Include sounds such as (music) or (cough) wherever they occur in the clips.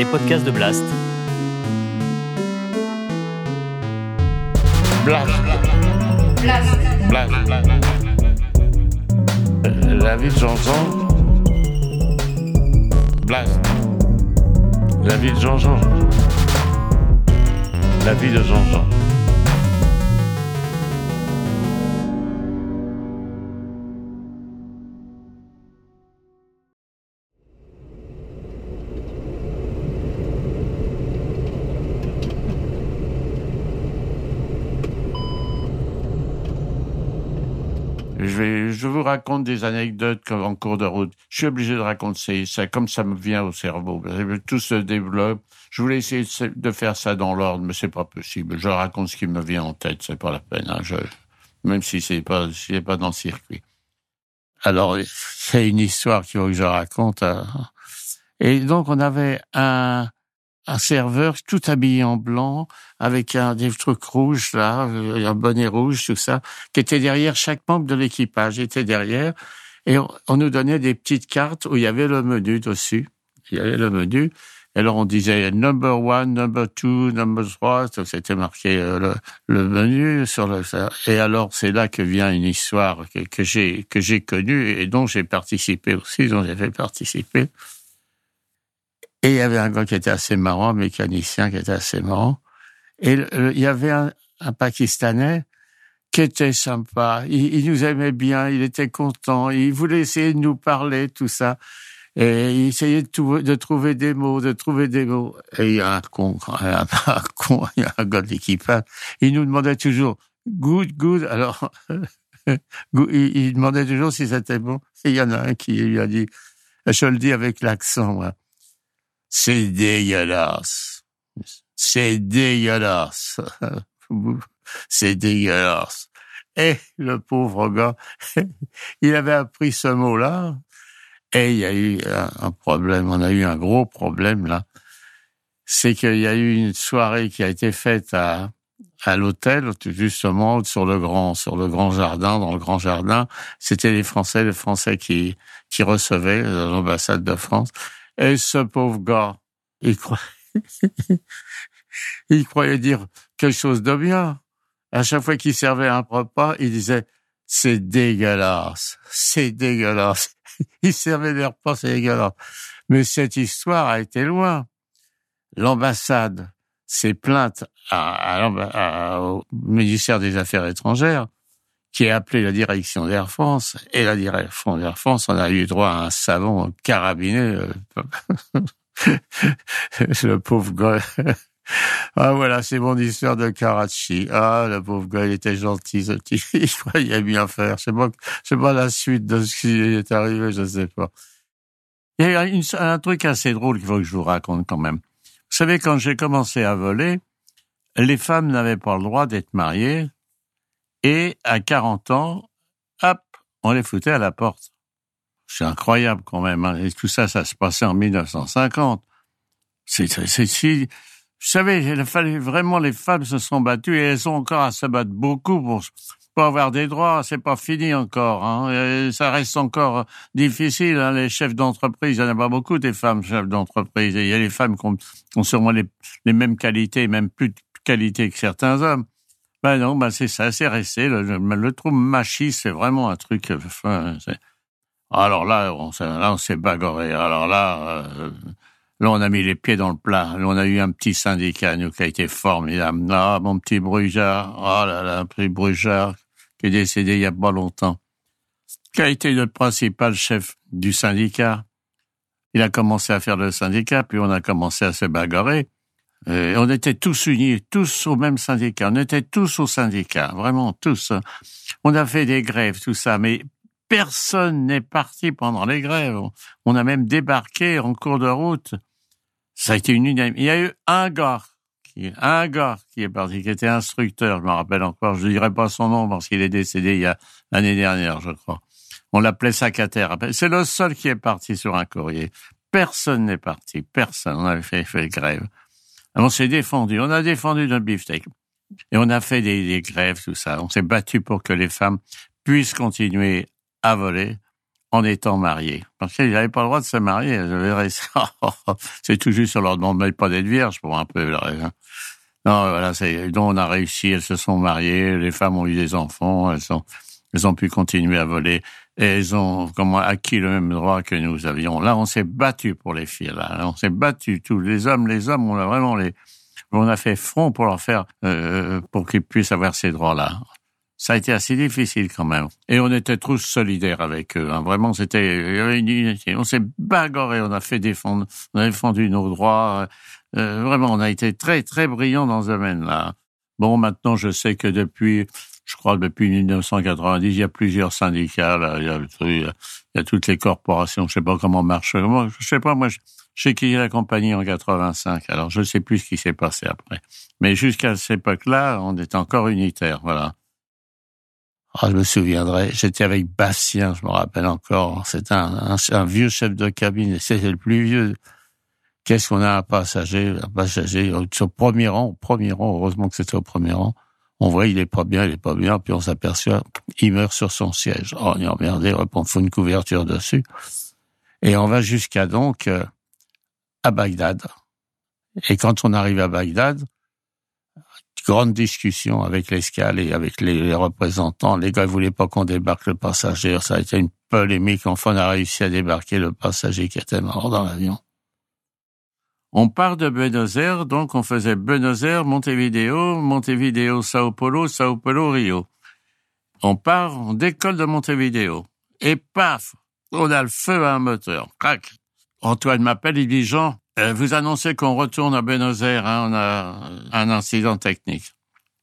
les podcasts de Blast. Blast. Blast. Blast. La de Jean-Jean. Blast. La vie de Jean-Jean. La vie de Jean-Jean. Je, vais, je vous raconte des anecdotes en cours de route. Je suis obligé de raconter ça comme ça me vient au cerveau. Tout se développe. Je voulais essayer de faire ça dans l'ordre, mais c'est pas possible. Je raconte ce qui me vient en tête, c'est pas la peine. Hein. Je, même si c'est pas, si pas dans le circuit. Alors, c'est une histoire qu'il faut que je raconte. Hein. Et donc, on avait un, un serveur tout habillé en blanc, avec un des trucs rouges là, euh, un bonnet rouge, tout ça, qui était derrière chaque membre de l'équipage, était derrière, et on, nous donnait des petites cartes où il y avait le menu dessus. Il y avait le menu. Et alors on disait number one, number two, number trois, c'était marqué euh, le, le, menu sur le. Et alors c'est là que vient une histoire que, que j'ai que j'ai connue et dont j'ai participé aussi, dont j'ai fait participer. Et il y avait un gars qui était assez marrant, un mécanicien qui était assez marrant. Et il y avait un, un Pakistanais qui était sympa. Il, il, nous aimait bien, il était content, il voulait essayer de nous parler, tout ça. Et il essayait de, de trouver des mots, de trouver des mots. Et il y a un con, un, un con, (laughs) il y a un gars de l'équipage. Il nous demandait toujours good, good. Alors, (laughs) il, il demandait toujours si c'était bon. Et il y en a un qui lui a dit, je le dis avec l'accent, moi. C'est dégueulasse. C'est dégueulasse. (laughs) C'est dégueulasse. Et le pauvre gars, (laughs) il avait appris ce mot-là, et il y a eu un problème. On a eu un gros problème là. C'est qu'il y a eu une soirée qui a été faite à à l'hôtel, justement sur le grand sur le grand jardin, dans le grand jardin. C'était les Français, les Français qui qui recevaient l'ambassade de France. Et ce pauvre gars, il croyait, (laughs) il croyait dire quelque chose de bien. À chaque fois qu'il servait un repas, il disait c'est dégueulasse, c'est dégueulasse. (laughs) il servait des repas, c'est dégueulasse. Mais cette histoire a été loin. L'ambassade s'est plainte à, à, au ministère des Affaires étrangères qui a appelé la direction d'Air France. Et la direction d'Air France, on a eu droit à un savon carabiné. Euh, (laughs) le pauvre gars. Ah voilà, c'est mon histoire de Karachi. Ah, le pauvre gars, il était gentil, ce petit. (laughs) Il croyait bien faire. Je sais pas, je sais pas la suite de ce qui est arrivé, je sais pas. Il y a une, un truc assez drôle qu'il faut que je vous raconte quand même. Vous savez, quand j'ai commencé à voler, les femmes n'avaient pas le droit d'être mariées et à 40 ans, hop, on les foutait à la porte. C'est incroyable quand même. Hein. Et tout ça, ça se passait en 1950. C'est, si, vous savez, il fallait vraiment les femmes se sont battues et elles ont encore à se battre beaucoup pour, pour avoir des droits. C'est pas fini encore. Hein. Ça reste encore difficile. Hein. Les chefs d'entreprise, il n'y en a pas beaucoup des femmes chefs d'entreprise. il y a les femmes qui ont, qui ont sûrement les, les mêmes qualités, même plus de qualités que certains hommes. Ben non, ben c'est ça, c'est resté. Le, le trou machiste, c'est vraiment un truc. Enfin, alors là, on, là, on s'est bagarré. Alors là, euh, là, on a mis les pieds dans le plat. Là, on a eu un petit syndicat, nous, qui a été formidable. Ah, mon petit Brujard. Oh là là, un petit Brujard, qui est décédé il y a pas longtemps. Qui a été notre principal chef du syndicat. Il a commencé à faire le syndicat, puis on a commencé à se bagarrer. Et on était tous unis, tous au même syndicat. On était tous au syndicat, vraiment tous. On a fait des grèves, tout ça, mais personne n'est parti pendant les grèves. On a même débarqué en cours de route. Ça a été une unanime. Il y a eu un gars, qui, un gars qui est parti, qui était instructeur, je me rappelle encore, je ne dirai pas son nom parce qu'il est décédé il y a l'année dernière, je crois. On l'appelait Sacataire. C'est le seul qui est parti sur un courrier. Personne n'est parti, personne. On avait fait, fait grève. On s'est défendu, on a défendu notre beefsteak. Et on a fait des, des grèves, tout ça. On s'est battu pour que les femmes puissent continuer à voler, en étant marié. Parce qu'il n'avait pas le droit de se marier. Je verrais (laughs) C'est tout juste sur leur demande pas d'être vierge pour un peu. Hein. Non, voilà, c'est, donc on a réussi, elles se sont mariées, les femmes ont eu des enfants, elles elles ont pu continuer à voler, et elles ont acquis le même droit que nous avions. Là, on s'est battu pour les filles, là. on s'est battu, tous les hommes, les hommes, on a vraiment les, on a fait front pour leur faire, euh, pour qu'ils puissent avoir ces droits-là ça a été assez difficile quand même. Et on était tous solidaires avec eux. Hein. Vraiment, c'était on s'est bagarré, on a fait défendre, on a défendu nos droits. Euh, vraiment, on a été très très brillants dans ce domaine-là. Bon, maintenant, je sais que depuis, je crois depuis 1990, il y a plusieurs syndicats. Là, il, y a, toutes les corporations. Je sais pas comment marche. Moi, je sais pas. Moi, y a la compagnie en 85. Alors, je ne sais plus ce qui s'est passé après. Mais jusqu'à cette époque-là, on est encore unitaire. Voilà. Ah, je me souviendrai, j'étais avec Bastien, je me rappelle encore. C'était un, vieux chef de cabine, c'était le plus vieux. Qu'est-ce qu'on a un passager, un passager au premier rang, au premier rang, heureusement que c'était au premier rang. On voit, il est pas bien, il est pas bien, puis on s'aperçoit, il meurt sur son siège. Oh, on est emmerdé, on faut une couverture dessus. Et on va jusqu'à donc euh, à Bagdad. Et quand on arrive à Bagdad, grande discussion avec l'escale et avec les, représentants. Les gars voulaient pas qu'on débarque le passager. Ça a été une polémique. Enfin, on a réussi à débarquer le passager qui était mort dans l'avion. On part de Buenos Aires, donc on faisait Buenos Aires, Montevideo, Montevideo, Sao Paulo, Sao Paulo, Rio. On part, on décolle de Montevideo. Et paf, on a le feu à un moteur. Crac. Antoine m'appelle, il dit Jean, euh, vous annoncez qu'on retourne à Buenos Aires, hein, on a un incident technique.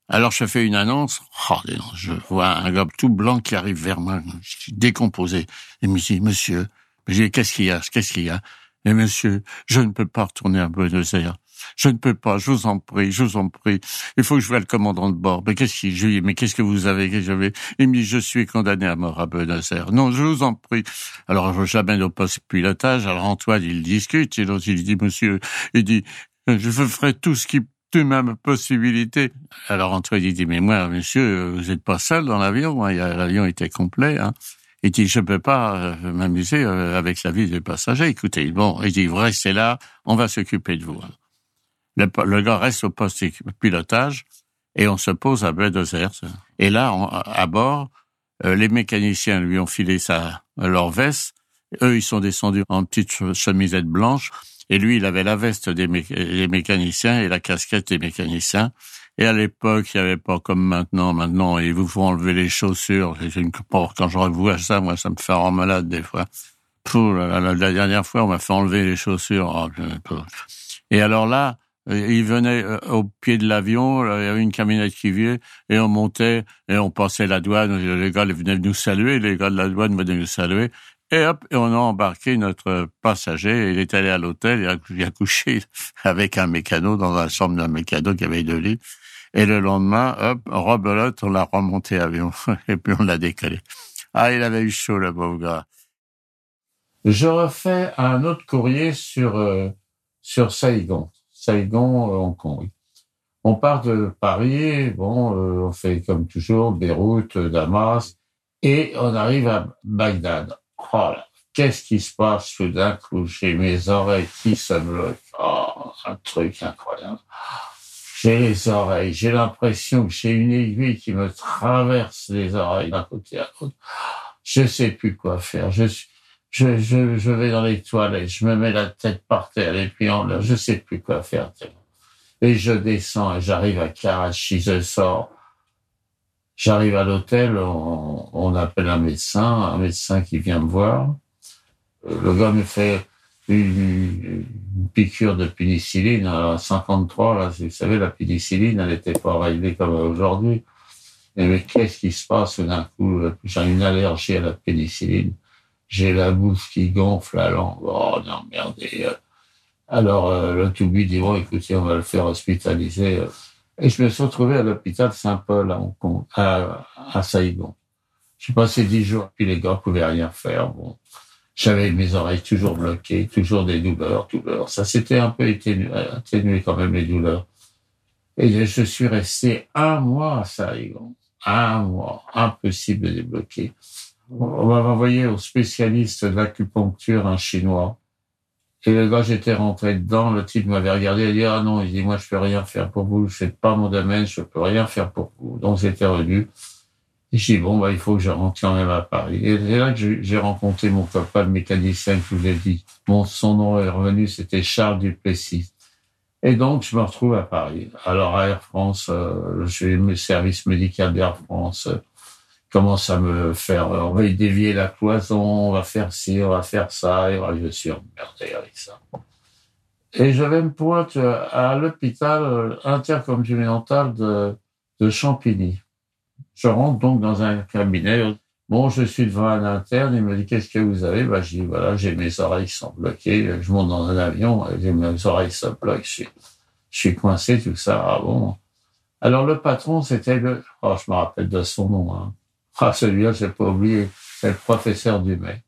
Alors je fais une annonce, oh, je vois un gars tout blanc qui arrive vers moi, décomposé. Il me dit, monsieur, qu'est-ce qu'il y a, qu'est-ce qu'il y a? Et monsieur, je ne peux pas retourner à Buenos Aires. Je ne peux pas, je vous en prie, je vous en prie. Il faut que je voie le commandant de bord. Mais qu'est-ce qu'il, je mais qu'est-ce que vous avez, que j'avais? Il me dit, je suis condamné à mort à Buenos Aires. Non, je vous en prie. Alors, j'amène au poste pilotage. Alors, Antoine, il discute. Et il dit, monsieur, il dit, je ferai tout ce qui tout même possibilité. Alors Antoine il dit mais moi monsieur vous n'êtes pas seul dans l'avion, hein. l'avion était complet. Hein. Il dit je peux pas euh, m'amuser euh, avec la vie des passagers. Écoutez bon, il dit vous restez là, on va s'occuper de vous. Le, gars reste au poste de pilotage et on se pose à Buenos. Et là, à bord, euh, les mécaniciens lui ont filé sa, leur veste. Eux, ils sont descendus en petite chemisette blanche. Et lui, il avait la veste des, mécaniciens et la casquette des mécaniciens. Et à l'époque, il n'y avait pas comme maintenant. Maintenant, ils vous font enlever les chaussures. Une... Quand je revois ça, moi, ça me fait rendre malade des fois. la, la, dernière fois, on m'a fait enlever les chaussures. Oh, et alors là, euh, il venait euh, au pied de l'avion, il y avait une camionnette qui vient, et on montait, et on passait la douane, les gars venaient nous saluer, les gars de la douane venaient nous saluer, et hop, on a embarqué notre passager, il est allé à l'hôtel, il a, couché (laughs) avec un mécano dans la chambre d'un mécano qui avait deux lits, et le lendemain, hop, rebelote, on l'a remonté avion, (laughs) et puis on l'a décalé. Ah, il avait eu chaud, le beau gars. Je refais un autre courrier sur, euh, sur Saigon. Saigon, euh, Hong Kong. On part de Paris, bon, euh, on fait comme toujours Beyrouth, Damas, et on arrive à Bagdad. Oh qu'est-ce qui se passe tout d'un coup J'ai mes oreilles qui se bloquent? Oh, un truc incroyable. J'ai les oreilles, j'ai l'impression que j'ai une aiguille qui me traverse les oreilles d'un côté à l'autre. Je sais plus quoi faire. Je vais dans les toilettes, je me mets la tête par terre et puis en l'air, je sais plus quoi faire. Et je descends et j'arrive à Karachi, je sors. J'arrive à l'hôtel, on, on, appelle un médecin, un médecin qui vient me voir. Le gars me fait une, piqûre de pénicilline à 53. Là, vous savez, la pénicilline, elle n'était pas réglée comme aujourd'hui. mais qu'est-ce qui se passe d'un coup? J'ai une allergie à la pénicilline j'ai la bouche qui gonfle, la langue. Oh non, merde. Euh, alors, euh, le Toubi dit, bon, écoutez, on va le faire hospitaliser. Et je me suis retrouvé à l'hôpital Saint-Paul à Hong Kong, à, à Saigon. J'ai passé dix jours, puis les gars pouvaient rien faire. Bon, j'avais mes oreilles toujours bloquées, toujours des douleurs, douleurs. Ça s'était un peu atténué, quand même les douleurs. Et je suis resté un mois à Saigon. Un mois. Impossible de débloquer. on m'avait envoyé au spécialiste de l'acupuncture, un chinois. Et le j'étais rentré dedans, le type m'avait regardé et dit, ah non, il dit, moi, je peux rien faire pour vous, c'est pas mon domaine, je peux rien faire pour vous. Donc, j'étais revenu. Et j'ai dit, bon, bah, il faut que je rentre quand même à Paris. Et là que j'ai rencontré mon copain, le mécanicien je vous ai dit. Bon, son nom est revenu, c'était Charles Duplessis. Et donc, je me retrouve à Paris. Alors, à Air France, euh, j'ai mes services médicaux d'Air France commence à me faire, on va y dévier la cloison, on va faire ci, on va faire ça, et je suis emmerdé avec ça. Et je vais me pointe à l'hôpital euh, intercontinental de, de Champigny. Je rentre donc dans un cabinet. Bon, je suis devant un interne, il me dit qu'est-ce que vous avez? Bah, Je dis voilà, j'ai mes oreilles qui sont bloquées, je monte dans un avion, j'ai mes oreilles se bloquent, je suis, je suis coincé, tout ça. Ah bon Alors le patron, c'était le, oh, je me rappelle de son nom, hein. Ah, celui-là, j'ai pas oublié, c'est le professeur Dumais.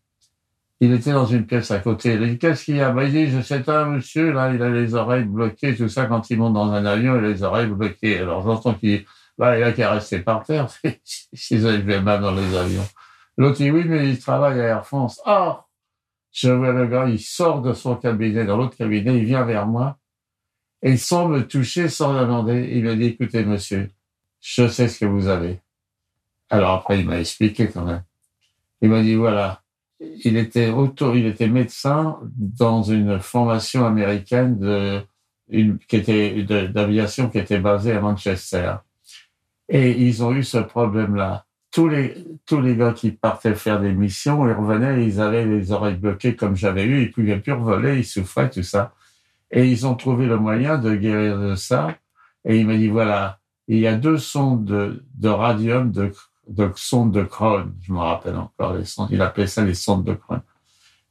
Il était dans une pièce à côté. Il dit, qu'est-ce qu'il y a? Bah, il dit, je sais un monsieur, là, il a les oreilles bloquées, tout ça, quand il monte dans un avion, il a les oreilles bloquées. Alors, j'entends qu'il bah, il a qu'à rester par terre. (laughs) S'ils avaient mal dans les avions. L'autre dit, oui, mais il travaille à Air France. Ah! Je vois le gars, il sort de son cabinet, dans l'autre cabinet, il vient vers moi. Et sans me toucher, sans demander, il me dit, écoutez, monsieur, je sais ce que vous avez. Alors après, il m'a expliqué quand même. Il m'a dit, voilà, il était auto, il était médecin dans une formation américaine de, qui était, d'aviation qui était basée à Manchester. Et ils ont eu ce problème-là. Tous les, tous les gars qui partaient faire des missions, ils revenaient, ils avaient les oreilles bloquées comme j'avais eu, ils pouvaient plus voler, ils souffraient, tout ça. Et ils ont trouvé le moyen de guérir de ça. Et il m'a dit, voilà, il y a deux sondes de, de radium de de sondes de Crohn. Je me rappelle encore les sondes. Il appelait ça les sondes de Crohn.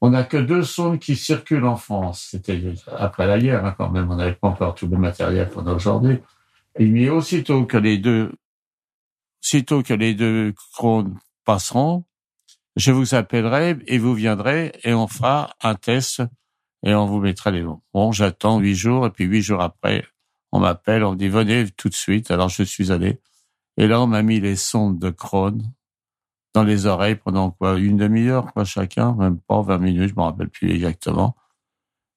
On n'a que deux sondes qui circulent en France. C'était après la guerre, hein, quand même. On n'avait pas encore tout le matériel qu'on a aujourd'hui. Mais aussitôt que les deux, aussitôt que les deux Crohn passeront, je vous appellerai et vous viendrez et on fera un test et on vous mettra les noms. Bon, j'attends huit jours et puis huit jours après, on m'appelle, on me dit venez tout de suite. Alors je suis allé. Et là, on m'a mis les sondes de Crohn dans les oreilles pendant quoi Une demi-heure, quoi, chacun, même pas 20 minutes, je me rappelle plus exactement.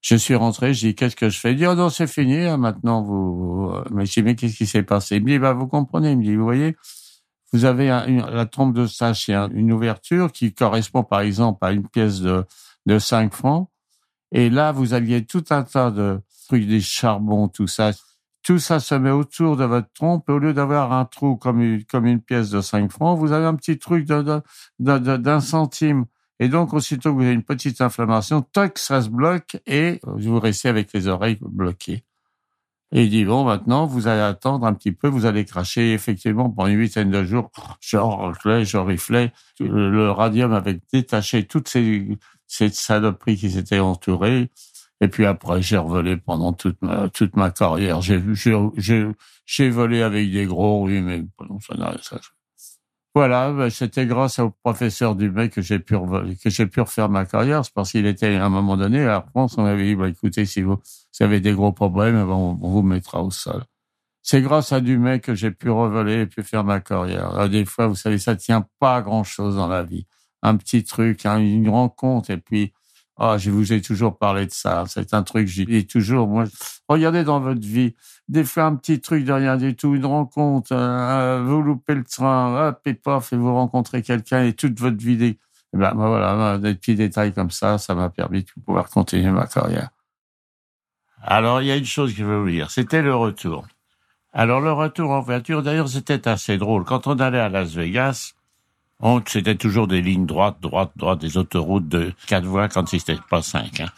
Je suis rentré, j'ai dit, qu'est-ce que je fais? Il dit, oh non, c'est fini, hein, maintenant, vous, mais je dis, mais qu'est-ce qui s'est passé? Il me dit, bah, vous comprenez. Il me dit, vous voyez, vous avez la trompe de c'est une ouverture qui correspond, par exemple, à une pièce de, de 5 francs. Et là, vous aviez tout un tas de trucs, des charbons, tout ça tout ça se met autour de votre trompe au lieu d'avoir un trou comme une, pièce de 5 francs, vous avez un petit truc d'un de, centime. Et donc, aussitôt que vous avez une petite inflammation, toc, ça se bloque et vous restez avec les oreilles bloquées. Et il dit, bon, maintenant, vous allez attendre un petit peu, vous allez cracher. Effectivement, pendant une huitaine de jours, je riflais, je riflais. Le radium avait détaché toutes ces, saloperies qui s'étaient entourées. Et puis après, j'ai revolé pendant toute ma, toute ma carrière. J'ai volé avec des gros, oui, mais bon, ça n'a. Voilà, ben, c'était grâce au professeur Dumais que j'ai pu que j'ai pu refaire ma carrière. C'est parce qu'il était à un moment donné à France, on avait dit, bah, écoutez, si vous, avez des gros problèmes, ben, on, vous mettra au sol. C'est grâce à Dumais que j'ai pu revoler et pu faire ma carrière. des fois, vous savez, ça tient pas grand chose dans la vie. Un petit truc, hein, une rencontre, et puis ah, je vous ai toujours parlé de ça. C'est un truc, j'ai dis toujours, moi, regardez dans votre vie, des fois un petit truc de rien du tout, une rencontre, vous loupez le train, hop, et paf, et vous rencontrez quelqu'un et toute votre vie, des, eh ben, ben, voilà, ben, des petits détails comme ça, ça m'a permis de pouvoir continuer ma carrière. Alors, il y a une chose que je veux vous dire, c'était le retour. Alors, le retour en voiture, d'ailleurs, c'était assez drôle. Quand on allait à Las Vegas, c'était toujours des lignes droites, droites, droites, des autoroutes de quatre voies quand c'était pas cinq. Hein.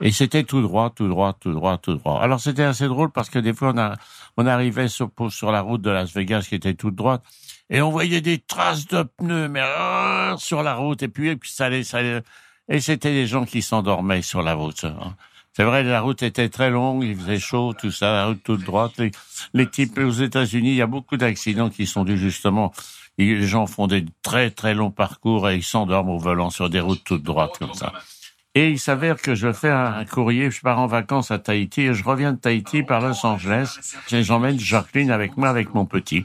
Et c'était tout droit, tout droit, tout droit, tout droit. Alors c'était assez drôle parce que des fois on, a, on arrivait sur, sur la route de Las Vegas qui était toute droite et on voyait des traces de pneus mais ah, sur la route et puis, et puis ça allait, ça allait, et c'était des gens qui s'endormaient sur la route. Hein. C'est vrai, la route était très longue, il faisait chaud, tout ça, la route toute droite. Les, les types aux États-Unis, il y a beaucoup d'accidents qui sont dus justement les gens font des très très longs parcours et ils s'endorment au volant sur des routes toutes droites comme ça. Et il s'avère que je fais un courrier, je pars en vacances à Tahiti et je reviens de Tahiti par Los Angeles. J'emmène Jacqueline avec moi avec mon petit.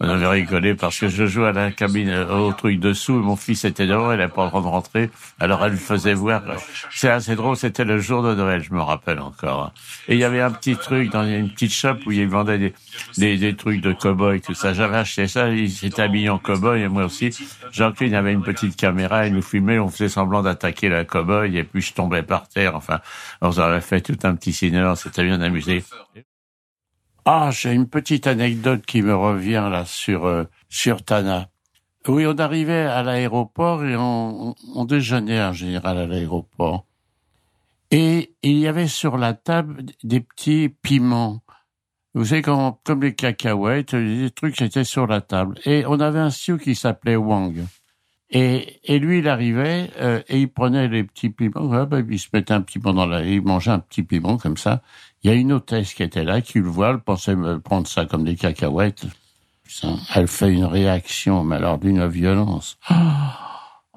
On avait rigolé parce que je jouais à la cabine au truc dessous. Mon fils était dehors, il n'avait pas le droit de rentrer. Alors elle faisait voir. C'est assez drôle. C'était le jour de Noël, je me rappelle encore. Et il y avait un petit truc dans une petite shop où ils vendaient des, des, des trucs de cow-boy, tout ça. J'avais acheté ça. Il s'était habillé en cow-boy et moi aussi. Jean-Claude avait une petite caméra. Il nous filmait. On faisait semblant d'attaquer la cow-boy et puis je tombais par terre. Enfin, on avait fait tout un petit cinéma. C'était bien amusé. Ah, j'ai une petite anecdote qui me revient là sur euh, sur Tana. Oui, on arrivait à l'aéroport et on, on, déjeunait en général à l'aéroport. Et il y avait sur la table des petits piments. Vous savez, comme, comme les cacahuètes, des trucs étaient sur la table. Et on avait un sioux qui s'appelait Wang. Et, et lui, il arrivait euh, et il prenait les petits piments. Ah, ben, il se mettait un petit piment dans la... Il mangeait un petit piment comme ça. Il y a une hôtesse qui était là, qui le voit, elle pensait prendre ça comme des cacahuètes. Elle fait une réaction, mais alors d'une violence. (gasps)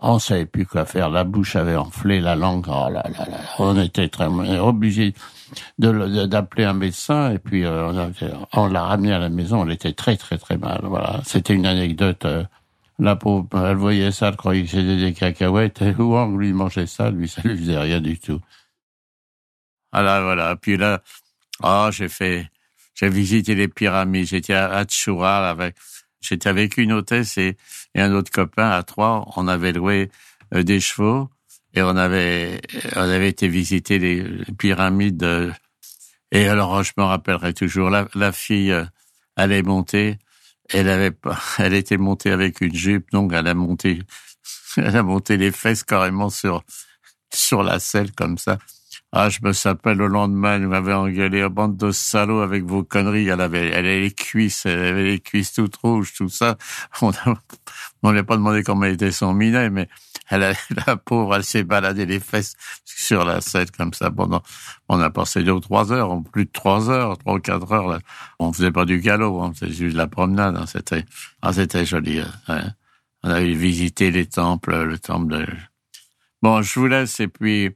On savait plus quoi faire. La bouche avait enflé, la langue. Oh là là là. On était très obligé d'appeler un médecin et puis euh, on, l'a ramené à la maison. Elle était très très très mal. Voilà. C'était une anecdote. Euh, la pauvre, elle voyait ça, elle croyait que c'était des cacahuètes. Et Wang lui mangeait ça, lui ça lui faisait rien du tout. Voilà, voilà. Puis là, oh, j'ai fait, j'ai visité les pyramides. J'étais à Atshura avec, j'étais avec une hôtesse et, un autre copain à trois. On avait loué euh, des chevaux et on avait, on avait été visiter les, pyramides. et alors, je me rappellerai toujours, la, la fille, euh, elle est montée. Elle avait pas, (laughs) elle était montée avec une jupe, donc elle a monté, (laughs) elle a monté les fesses carrément sur, sur la selle comme ça. Ah, je me s'appelle le lendemain, elle m'avait engueulé, oh, bande de salauds avec vos conneries. Elle avait, elle avait les cuisses, elle avait les cuisses toutes rouges, tout ça. (laughs) On on lui a pas demandé comment était son minet, mais elle a, (laughs) la pauvre, elle s'est baladée les fesses sur la scène comme ça pendant, on a passé deux ou trois heures, plus de trois heures, trois ou quatre heures, là. On faisait pas du galop, on faisait juste de la promenade, hein. c'était, ah, c'était joli, hein. On avait visité les temples, le temple de, bon, je vous laisse et puis,